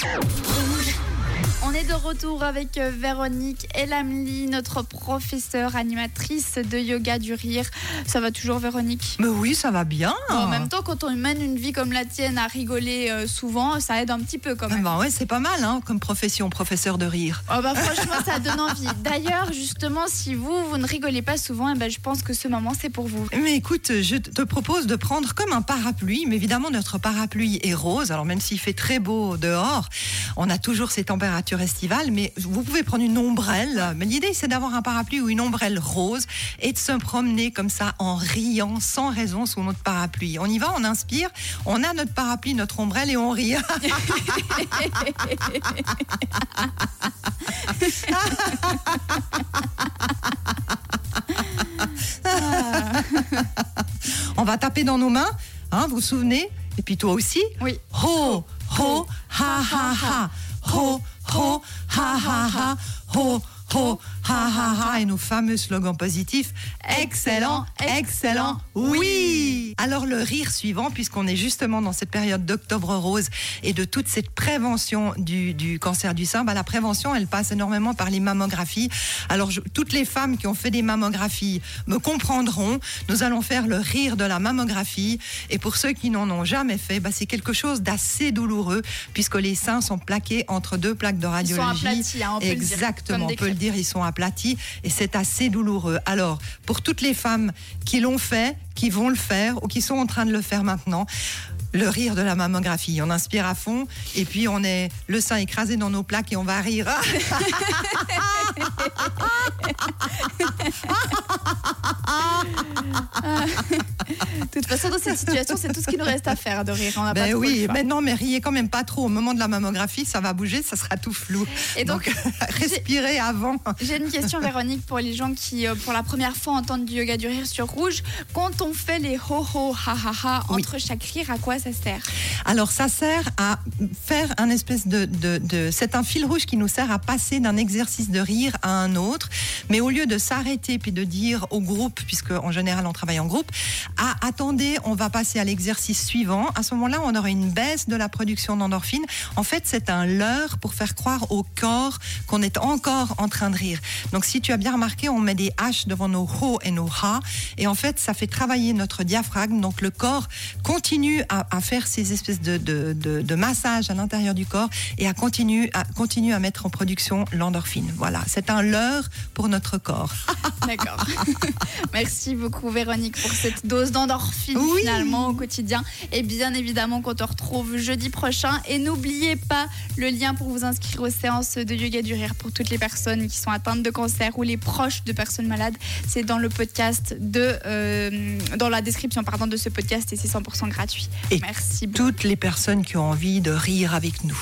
Rouge. Est de retour avec euh, Véronique Elamli, notre professeure animatrice de yoga du rire. Ça va toujours, Véronique? Mais oui, ça va bien. Bon, En même temps, quand on mène une vie comme la tienne à rigoler euh, souvent, ça aide un petit peu quand même. bah ouais, c'est pas mal hein, comme profession, professeur de rire. Oh bah franchement, ça donne envie. D'ailleurs, justement, si vous, vous ne rigolez pas souvent, eh ben, je pense que ce moment, c'est pour vous. Mais écoute, je te propose de prendre comme un parapluie, mais évidemment notre parapluie est rose, alors même s'il fait très beau dehors, on a toujours ces températures mais vous pouvez prendre une ombrelle, mais l'idée c'est d'avoir un parapluie ou une ombrelle rose et de se promener comme ça en riant sans raison sous notre parapluie. On y va, on inspire, on a notre parapluie, notre ombrelle et on rit. On va taper dans nos mains, hein, vous vous souvenez? Et puis toi aussi? Oui. Ho, ho, ha, ha, ha. Ho, ho, ha, ha, ha. Ho, ho, ha, ha, ha. Et nos fameux slogans positifs. Excellent, excellent, oui Alors le rire suivant, puisqu'on est justement dans cette période d'octobre rose et de toute cette prévention du, du cancer du sein, bah, la prévention, elle passe énormément par les mammographies. Alors je- toutes les femmes qui ont fait des mammographies me comprendront. Nous allons faire le rire de la mammographie. Et pour ceux qui n'en ont jamais fait, bah, c'est quelque chose d'assez douloureux, puisque les seins sont plaqués entre deux plaques de Ils radiologie. sont aplatis, hein, on peut le dire, Dire, ils sont aplatis et c'est assez douloureux. Alors, pour toutes les femmes qui l'ont fait, qui vont le faire ou qui sont en train de le faire maintenant, le rire de la mammographie. On inspire à fond et puis on est le sein écrasé dans nos plaques et on va rire. De toute façon, dans cette situation, c'est tout ce qu'il nous reste à faire, de rire. On pas Ben oui, mais non, mais riez quand même pas trop. Au moment de la mammographie, ça va bouger, ça sera tout flou. Et donc, respirez avant. J'ai une question, Véronique, pour les gens qui, euh, pour la première fois, entendent du yoga du rire sur rouge. Quand on fait les ho ho ha ha ha Oui. entre chaque rire, à quoi ça sert? Alors, ça sert à faire un espèce de, de, de- c'est un fil rouge qui nous sert à passer d'un exercice de rire à un autre. Mais au lieu de s'arrêter puis de dire au groupe, puisque en général on travaille en groupe, ah, on va passer à l'exercice suivant. À ce moment-là, on aura une baisse de la production d'endorphine. En fait, c'est un leurre pour faire croire au corps qu'on est encore en train de rire. Donc, si tu as bien remarqué, on met des H devant nos ho et nos ha. Et en fait, ça fait travailler notre diaphragme. Donc, le corps continue à, faire ces espèces de, massages à l'intérieur du corps et à continue, à à mettre en production l'endorphine. Voilà, c'est un leurre pour notre corps. D'accord. Merci beaucoup, Véronique, pour cette dose d'endorphine Oui. finalement au quotidien. Et bien évidemment qu'on te retrouve jeudi prochain. Et n'oubliez pas le lien pour vous inscrire aux séances de yoga du rire pour toutes les personnes qui sont atteintes de cancer ou les proches de personnes malades. C'est dans le podcast de, euh, dans la description pardon de ce podcast et c'est 100% gratuit. Et Merci beaucoup. Toutes les personnes qui ont envie de rire avec nous.